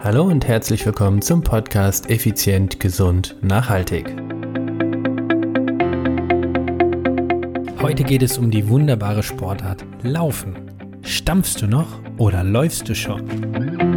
Hallo und herzlich willkommen zum Podcast Effizient, Gesund, Nachhaltig. Heute geht es um die wunderbare Sportart Laufen. Stampfst du noch oder läufst du schon?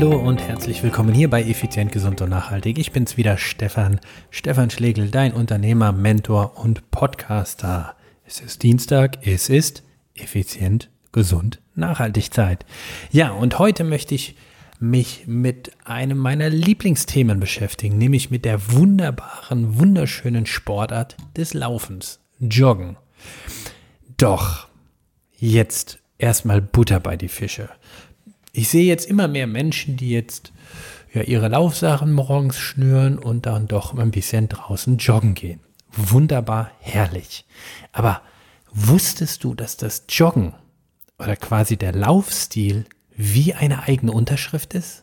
Hallo und herzlich willkommen hier bei Effizient, Gesund und Nachhaltig. Ich bin's wieder, Stefan. Stefan Schlegel, dein Unternehmer, Mentor und Podcaster. Es ist Dienstag, es ist Effizient, Gesund, Nachhaltig Zeit. Ja, und heute möchte ich mich mit einem meiner Lieblingsthemen beschäftigen, nämlich mit der wunderbaren, wunderschönen Sportart des Laufens, Joggen. Doch, jetzt erstmal Butter bei die Fische ich sehe jetzt immer mehr Menschen, die jetzt ja, ihre Laufsachen morgens schnüren und dann doch ein bisschen draußen joggen gehen. Wunderbar, herrlich. Aber wusstest du, dass das Joggen oder quasi der Laufstil wie eine eigene Unterschrift ist?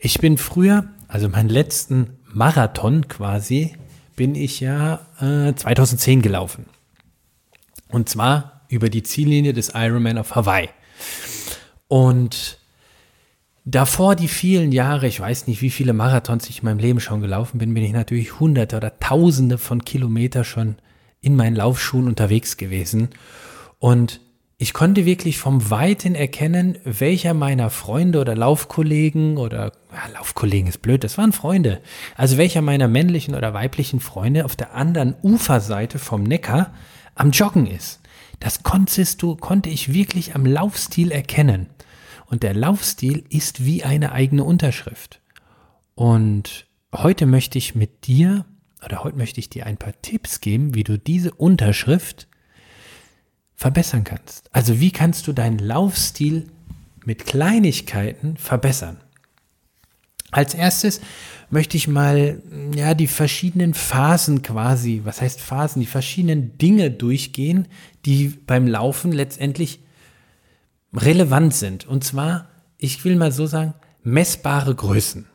Ich bin früher, also meinen letzten Marathon quasi, bin ich ja äh, 2010 gelaufen. Und zwar über die Ziellinie des Ironman auf Hawaii. Und davor die vielen Jahre, ich weiß nicht, wie viele Marathons ich in meinem Leben schon gelaufen bin, bin ich natürlich hunderte oder tausende von Kilometer schon in meinen Laufschuhen unterwegs gewesen. Und ich konnte wirklich vom Weiten erkennen, welcher meiner Freunde oder Laufkollegen oder ja, Laufkollegen ist blöd, das waren Freunde. Also welcher meiner männlichen oder weiblichen Freunde auf der anderen Uferseite vom Neckar am Joggen ist. Das konntest du, konnte ich wirklich am Laufstil erkennen. Und der Laufstil ist wie eine eigene Unterschrift. Und heute möchte ich mit dir oder heute möchte ich dir ein paar Tipps geben, wie du diese Unterschrift verbessern kannst. Also wie kannst du deinen Laufstil mit Kleinigkeiten verbessern? Als erstes möchte ich mal ja die verschiedenen Phasen quasi, was heißt Phasen, die verschiedenen Dinge durchgehen, die beim Laufen letztendlich relevant sind. Und zwar, ich will mal so sagen, messbare Größen.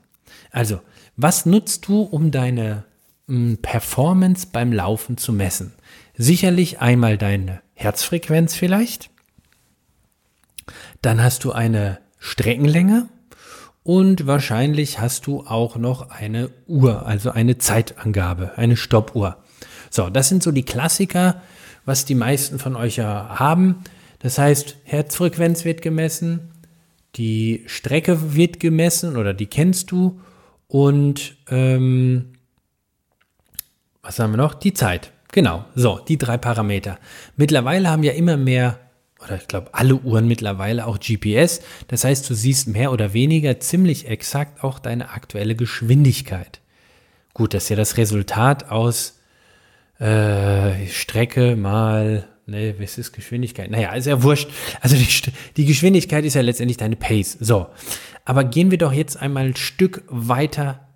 Also, was nutzt du, um deine hm, Performance beim Laufen zu messen? Sicherlich einmal deine Herzfrequenz vielleicht. Dann hast du eine Streckenlänge und wahrscheinlich hast du auch noch eine Uhr, also eine Zeitangabe, eine Stoppuhr. So, das sind so die Klassiker, was die meisten von euch ja haben. Das heißt, Herzfrequenz wird gemessen, die Strecke wird gemessen oder die kennst du und ähm, was haben wir noch? Die Zeit. Genau, so, die drei Parameter. Mittlerweile haben ja immer mehr, oder ich glaube alle Uhren mittlerweile auch GPS. Das heißt, du siehst mehr oder weniger ziemlich exakt auch deine aktuelle Geschwindigkeit. Gut, das ist ja das Resultat aus äh, Strecke mal Nee, was ist Geschwindigkeit? Naja, ist ja wurscht. Also die, die Geschwindigkeit ist ja letztendlich deine Pace. So. Aber gehen wir doch jetzt einmal ein Stück weiter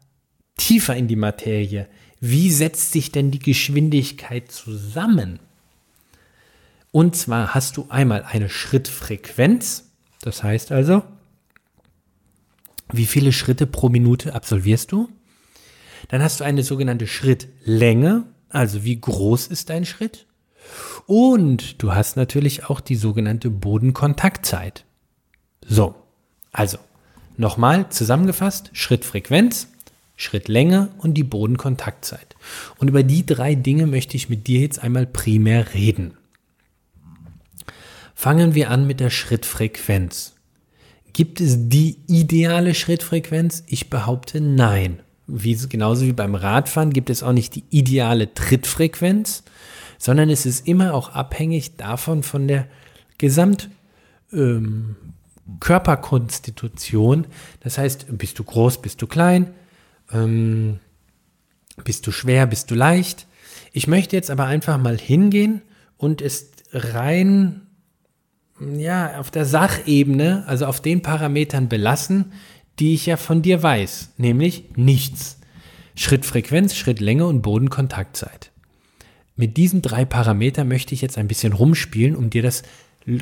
tiefer in die Materie. Wie setzt sich denn die Geschwindigkeit zusammen? Und zwar hast du einmal eine Schrittfrequenz. Das heißt also, wie viele Schritte pro Minute absolvierst du? Dann hast du eine sogenannte Schrittlänge. Also wie groß ist dein Schritt? Und du hast natürlich auch die sogenannte Bodenkontaktzeit. So, also nochmal zusammengefasst, Schrittfrequenz, Schrittlänge und die Bodenkontaktzeit. Und über die drei Dinge möchte ich mit dir jetzt einmal primär reden. Fangen wir an mit der Schrittfrequenz. Gibt es die ideale Schrittfrequenz? Ich behaupte nein. Wie, genauso wie beim Radfahren gibt es auch nicht die ideale Trittfrequenz sondern es ist immer auch abhängig davon von der Gesamtkörperkonstitution. Ähm, das heißt, bist du groß, bist du klein, ähm, bist du schwer, bist du leicht. Ich möchte jetzt aber einfach mal hingehen und es rein ja, auf der Sachebene, also auf den Parametern belassen, die ich ja von dir weiß, nämlich nichts. Schrittfrequenz, Schrittlänge und Bodenkontaktzeit. Mit diesen drei Parametern möchte ich jetzt ein bisschen rumspielen, um dir das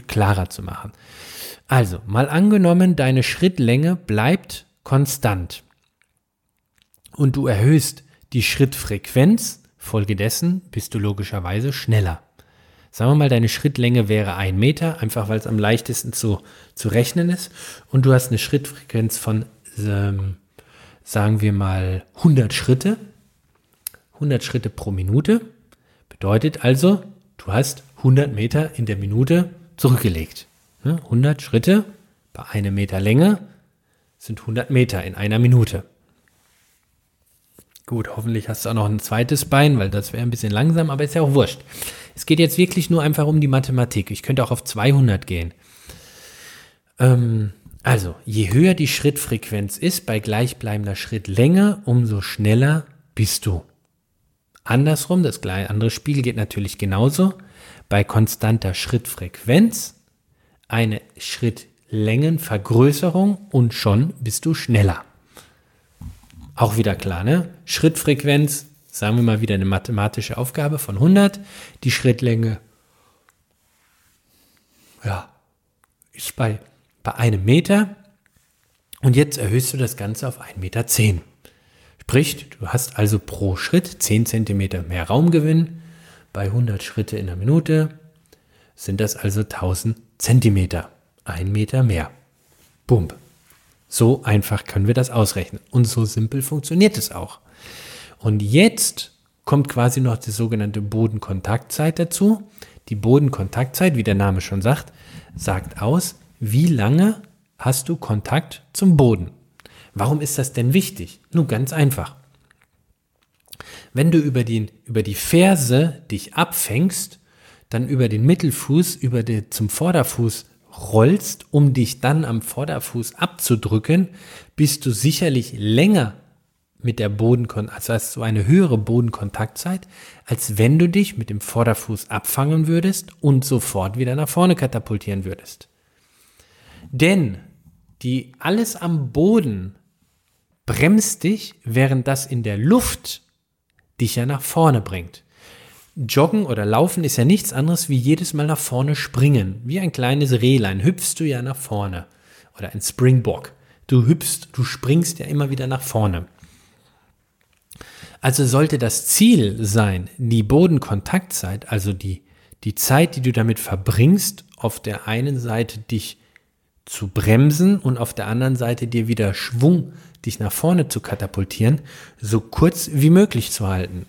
klarer zu machen. Also, mal angenommen, deine Schrittlänge bleibt konstant und du erhöhst die Schrittfrequenz Folgedessen bist du logischerweise schneller. Sagen wir mal, deine Schrittlänge wäre ein Meter, einfach weil es am leichtesten zu, zu rechnen ist. Und du hast eine Schrittfrequenz von, ähm, sagen wir mal, 100 Schritte. 100 Schritte pro Minute. Bedeutet also, du hast 100 Meter in der Minute zurückgelegt. 100 Schritte bei einem Meter Länge sind 100 Meter in einer Minute. Gut, hoffentlich hast du auch noch ein zweites Bein, weil das wäre ein bisschen langsam, aber ist ja auch wurscht. Es geht jetzt wirklich nur einfach um die Mathematik. Ich könnte auch auf 200 gehen. Ähm, also, je höher die Schrittfrequenz ist bei gleichbleibender Schrittlänge, umso schneller bist du. Andersrum, das andere Spiel geht natürlich genauso. Bei konstanter Schrittfrequenz eine Schrittlängenvergrößerung und schon bist du schneller. Auch wieder klar, ne? Schrittfrequenz, sagen wir mal wieder eine mathematische Aufgabe von 100. Die Schrittlänge, ja, ist bei, bei einem Meter. Und jetzt erhöhst du das Ganze auf 1,10 Meter. Sprich, du hast also pro Schritt 10 cm mehr Raumgewinn. Bei 100 Schritte in der Minute sind das also 1000 Zentimeter. Ein Meter mehr. Bump. So einfach können wir das ausrechnen. Und so simpel funktioniert es auch. Und jetzt kommt quasi noch die sogenannte Bodenkontaktzeit dazu. Die Bodenkontaktzeit, wie der Name schon sagt, sagt aus, wie lange hast du Kontakt zum Boden. Warum ist das denn wichtig? Nun ganz einfach. Wenn du über, den, über die Ferse dich abfängst, dann über den Mittelfuß, über die, zum Vorderfuß rollst, um dich dann am Vorderfuß abzudrücken, bist du sicherlich länger mit der Bodenkontakt, also hast du eine höhere Bodenkontaktzeit, als wenn du dich mit dem Vorderfuß abfangen würdest und sofort wieder nach vorne katapultieren würdest. Denn die alles am Boden bremst dich, während das in der Luft dich ja nach vorne bringt. Joggen oder Laufen ist ja nichts anderes wie jedes Mal nach vorne springen. Wie ein kleines Rehlein hüpfst du ja nach vorne. Oder ein Springbock. Du hüpfst, du springst ja immer wieder nach vorne. Also sollte das Ziel sein, die Bodenkontaktzeit, also die, die Zeit, die du damit verbringst, auf der einen Seite dich zu bremsen und auf der anderen Seite dir wieder Schwung, dich nach vorne zu katapultieren, so kurz wie möglich zu halten.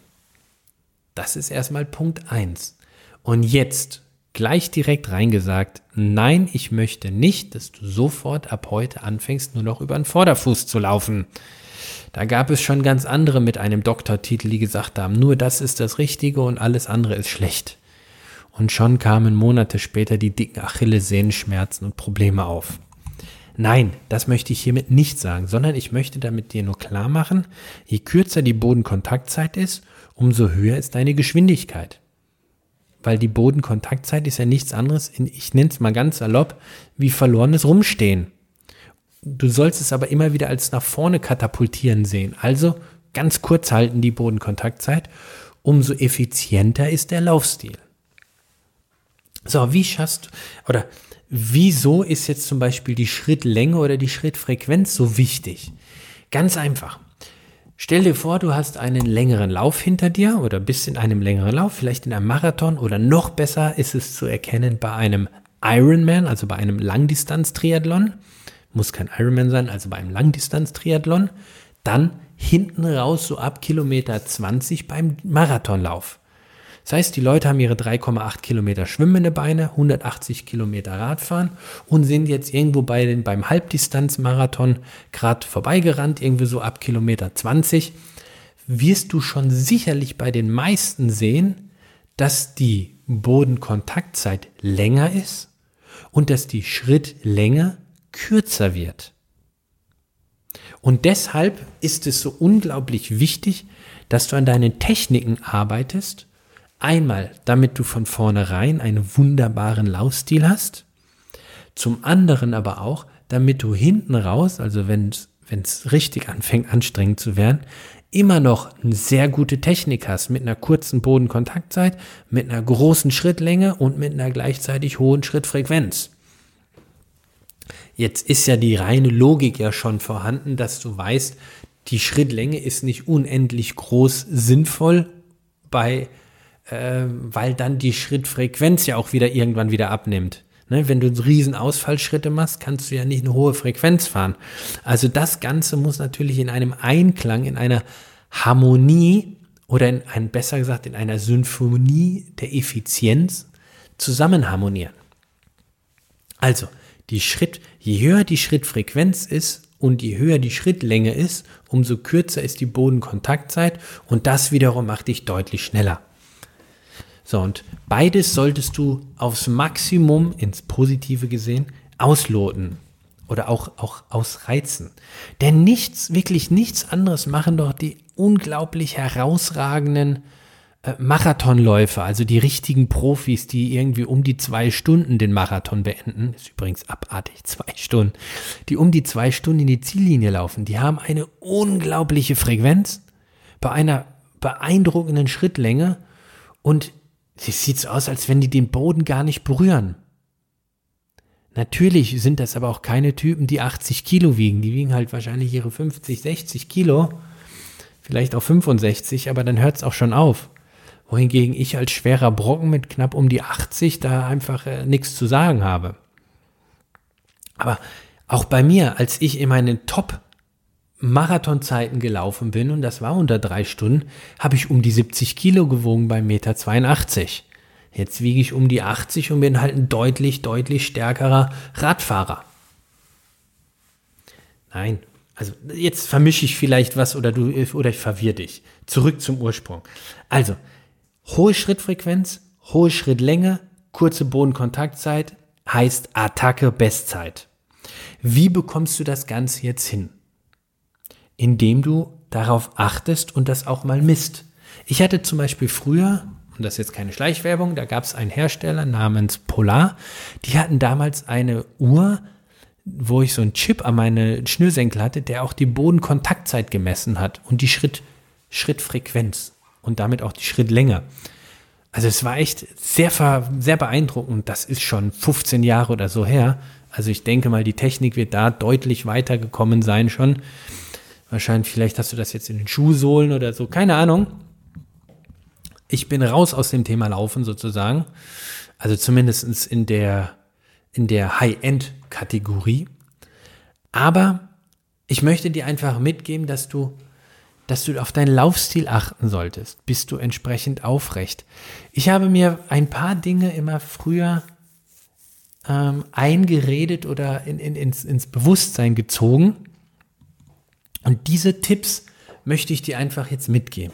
Das ist erstmal Punkt 1. Und jetzt gleich direkt reingesagt, nein, ich möchte nicht, dass du sofort ab heute anfängst, nur noch über den Vorderfuß zu laufen. Da gab es schon ganz andere mit einem Doktortitel, die gesagt haben, nur das ist das Richtige und alles andere ist schlecht. Und schon kamen Monate später die dicken Achillessehnenschmerzen und Probleme auf. Nein, das möchte ich hiermit nicht sagen, sondern ich möchte damit dir nur klar machen, je kürzer die Bodenkontaktzeit ist, umso höher ist deine Geschwindigkeit. Weil die Bodenkontaktzeit ist ja nichts anderes, ich nenne es mal ganz salopp, wie verlorenes Rumstehen. Du sollst es aber immer wieder als nach vorne katapultieren sehen. Also ganz kurz halten die Bodenkontaktzeit, umso effizienter ist der Laufstil. So, wie schaffst oder wieso ist jetzt zum Beispiel die Schrittlänge oder die Schrittfrequenz so wichtig? Ganz einfach. Stell dir vor, du hast einen längeren Lauf hinter dir oder bist in einem längeren Lauf, vielleicht in einem Marathon oder noch besser ist es zu erkennen bei einem Ironman, also bei einem Langdistanz-Triathlon. Muss kein Ironman sein, also bei einem Langdistanz-Triathlon. Dann hinten raus so ab Kilometer 20 beim Marathonlauf. Das heißt, die Leute haben ihre 3,8 Kilometer schwimmende Beine, 180 Kilometer Radfahren und sind jetzt irgendwo bei den, beim Halbdistanzmarathon gerade vorbeigerannt, irgendwie so ab Kilometer 20. Wirst du schon sicherlich bei den meisten sehen, dass die Bodenkontaktzeit länger ist und dass die Schrittlänge kürzer wird. Und deshalb ist es so unglaublich wichtig, dass du an deinen Techniken arbeitest Einmal, damit du von vornherein einen wunderbaren Laufstil hast. Zum anderen aber auch, damit du hinten raus, also wenn es richtig anfängt anstrengend zu werden, immer noch eine sehr gute Technik hast mit einer kurzen Bodenkontaktzeit, mit einer großen Schrittlänge und mit einer gleichzeitig hohen Schrittfrequenz. Jetzt ist ja die reine Logik ja schon vorhanden, dass du weißt, die Schrittlänge ist nicht unendlich groß sinnvoll bei, äh, weil dann die Schrittfrequenz ja auch wieder irgendwann wieder abnimmt. Ne, wenn du riesen Ausfallschritte machst, kannst du ja nicht eine hohe Frequenz fahren. Also das Ganze muss natürlich in einem Einklang, in einer Harmonie oder in ein, besser gesagt in einer Symphonie der Effizienz zusammen harmonieren. Also, die Schritt, je höher die Schrittfrequenz ist und je höher die Schrittlänge ist, umso kürzer ist die Bodenkontaktzeit und das wiederum macht dich deutlich schneller. So, und beides solltest du aufs Maximum ins Positive gesehen ausloten oder auch, auch ausreizen. Denn nichts, wirklich nichts anderes machen doch die unglaublich herausragenden äh, Marathonläufer, also die richtigen Profis, die irgendwie um die zwei Stunden den Marathon beenden, ist übrigens abartig, zwei Stunden, die um die zwei Stunden in die Ziellinie laufen, die haben eine unglaubliche Frequenz bei einer beeindruckenden Schrittlänge und es sieht so aus, als wenn die den Boden gar nicht berühren. Natürlich sind das aber auch keine Typen, die 80 Kilo wiegen. Die wiegen halt wahrscheinlich ihre 50, 60 Kilo, vielleicht auch 65, aber dann hört es auch schon auf wohingegen ich als schwerer Brocken mit knapp um die 80 da einfach äh, nichts zu sagen habe. Aber auch bei mir, als ich in meinen Top Marathonzeiten gelaufen bin, und das war unter drei Stunden, habe ich um die 70 Kilo gewogen bei Meter 82. Jetzt wiege ich um die 80 und bin halt ein deutlich, deutlich stärkerer Radfahrer. Nein, also jetzt vermische ich vielleicht was oder du oder ich verwirre dich. Zurück zum Ursprung. Also, Hohe Schrittfrequenz, hohe Schrittlänge, kurze Bodenkontaktzeit heißt Attacke Bestzeit. Wie bekommst du das Ganze jetzt hin? Indem du darauf achtest und das auch mal misst. Ich hatte zum Beispiel früher, und das ist jetzt keine Schleichwerbung, da gab es einen Hersteller namens Polar, die hatten damals eine Uhr, wo ich so einen Chip an meine Schnürsenkel hatte, der auch die Bodenkontaktzeit gemessen hat und die Schritt, Schrittfrequenz und damit auch die Schrittlänge. Also es war echt sehr, sehr beeindruckend. Das ist schon 15 Jahre oder so her. Also ich denke mal, die Technik wird da deutlich weitergekommen sein schon. Wahrscheinlich, vielleicht hast du das jetzt in den Schuhsohlen oder so, keine Ahnung. Ich bin raus aus dem Thema Laufen sozusagen. Also zumindest in der, in der High-End-Kategorie. Aber ich möchte dir einfach mitgeben, dass du dass du auf deinen Laufstil achten solltest. Bist du entsprechend aufrecht? Ich habe mir ein paar Dinge immer früher ähm, eingeredet oder in, in, ins, ins Bewusstsein gezogen. Und diese Tipps möchte ich dir einfach jetzt mitgeben.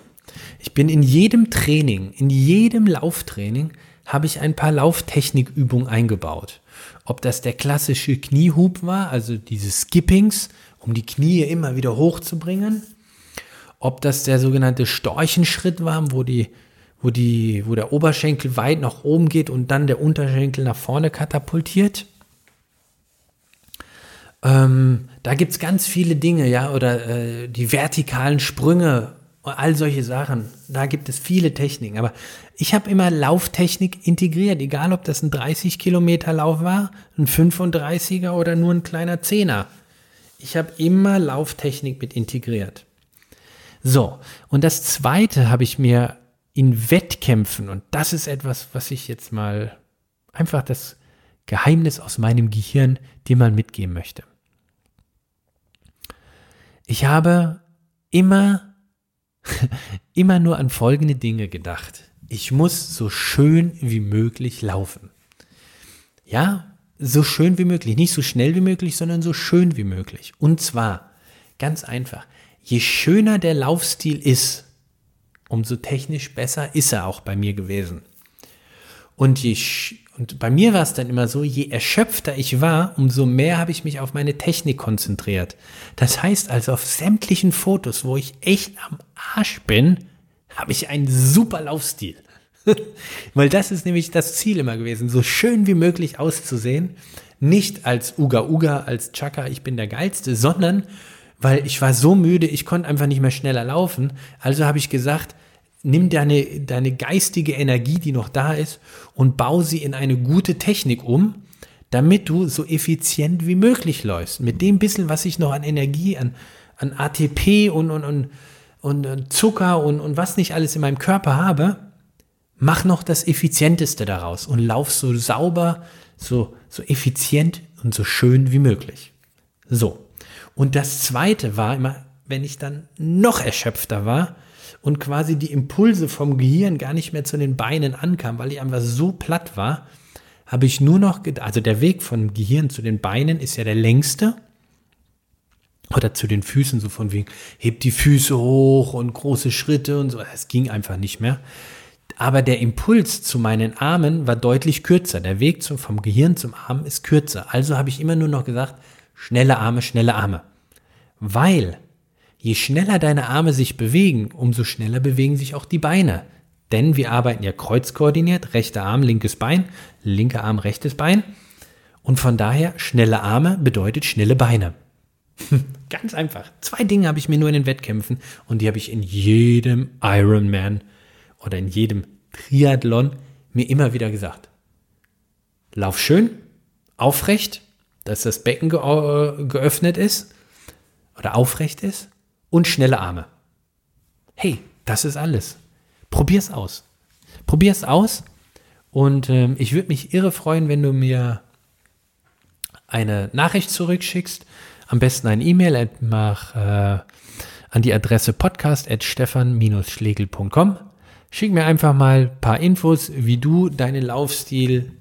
Ich bin in jedem Training, in jedem Lauftraining, habe ich ein paar Lauftechnikübungen eingebaut. Ob das der klassische Kniehub war, also diese Skippings, um die Knie immer wieder hochzubringen, ob das der sogenannte Storchenschritt war, wo die, wo die, wo der Oberschenkel weit nach oben geht und dann der Unterschenkel nach vorne katapultiert. Ähm, da gibt es ganz viele Dinge, ja, oder äh, die vertikalen Sprünge, all solche Sachen. Da gibt es viele Techniken. Aber ich habe immer Lauftechnik integriert, egal ob das ein 30 Kilometer Lauf war, ein 35er oder nur ein kleiner Zehner. Ich habe immer Lauftechnik mit integriert. So, und das Zweite habe ich mir in Wettkämpfen, und das ist etwas, was ich jetzt mal einfach das Geheimnis aus meinem Gehirn dir mal mitgeben möchte. Ich habe immer, immer nur an folgende Dinge gedacht. Ich muss so schön wie möglich laufen. Ja, so schön wie möglich. Nicht so schnell wie möglich, sondern so schön wie möglich. Und zwar ganz einfach je schöner der Laufstil ist, umso technisch besser ist er auch bei mir gewesen. Und, je, und bei mir war es dann immer so, je erschöpfter ich war, umso mehr habe ich mich auf meine Technik konzentriert. Das heißt also, auf sämtlichen Fotos, wo ich echt am Arsch bin, habe ich einen super Laufstil. Weil das ist nämlich das Ziel immer gewesen, so schön wie möglich auszusehen. Nicht als Uga Uga, als Chaka, ich bin der Geilste, sondern weil ich war so müde, ich konnte einfach nicht mehr schneller laufen. Also habe ich gesagt, nimm deine, deine geistige Energie, die noch da ist, und bau sie in eine gute Technik um, damit du so effizient wie möglich läufst. Mit dem bisschen, was ich noch an Energie, an, an ATP und, und, und und Zucker und, und was nicht alles in meinem Körper habe, mach noch das Effizienteste daraus und lauf so sauber, so, so effizient und so schön wie möglich. So. Und das zweite war immer, wenn ich dann noch erschöpfter war und quasi die Impulse vom Gehirn gar nicht mehr zu den Beinen ankamen, weil ich einfach so platt war, habe ich nur noch, also der Weg vom Gehirn zu den Beinen ist ja der längste. Oder zu den Füßen, so von wegen, hebt die Füße hoch und große Schritte und so. Es ging einfach nicht mehr. Aber der Impuls zu meinen Armen war deutlich kürzer. Der Weg zum, vom Gehirn zum Arm ist kürzer. Also habe ich immer nur noch gesagt, schnelle Arme, schnelle Arme. Weil je schneller deine Arme sich bewegen, umso schneller bewegen sich auch die Beine. Denn wir arbeiten ja kreuzkoordiniert, rechter Arm, linkes Bein, linker Arm, rechtes Bein. Und von daher, schnelle Arme bedeutet schnelle Beine. Ganz einfach. Zwei Dinge habe ich mir nur in den Wettkämpfen und die habe ich in jedem Ironman oder in jedem Triathlon mir immer wieder gesagt. Lauf schön, aufrecht, dass das Becken äh, geöffnet ist oder aufrecht ist und schnelle Arme. Hey, das ist alles. Probier's aus. Probier's aus und ähm, ich würde mich irre freuen, wenn du mir eine Nachricht zurückschickst. Am besten ein E-Mail mach, äh, an die Adresse podcast.stefan-schlegel.com. Schick mir einfach mal ein paar Infos, wie du deinen Laufstil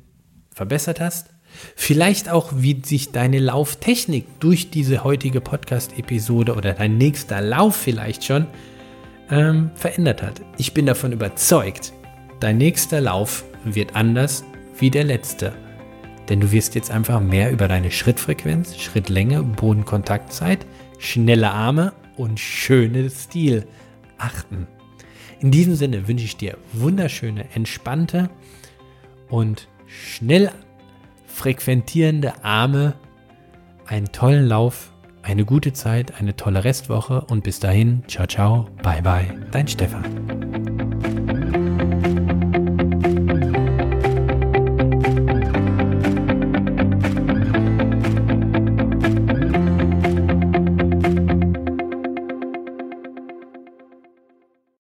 verbessert hast. Vielleicht auch, wie sich deine Lauftechnik durch diese heutige Podcast-Episode oder dein nächster Lauf vielleicht schon ähm, verändert hat. Ich bin davon überzeugt, dein nächster Lauf wird anders wie der letzte. Denn du wirst jetzt einfach mehr über deine Schrittfrequenz, Schrittlänge, Bodenkontaktzeit, schnelle Arme und schönes Stil achten. In diesem Sinne wünsche ich dir wunderschöne, entspannte und schnell frequentierende Arme, einen tollen Lauf, eine gute Zeit, eine tolle Restwoche und bis dahin, ciao, ciao, bye, bye, dein Stefan.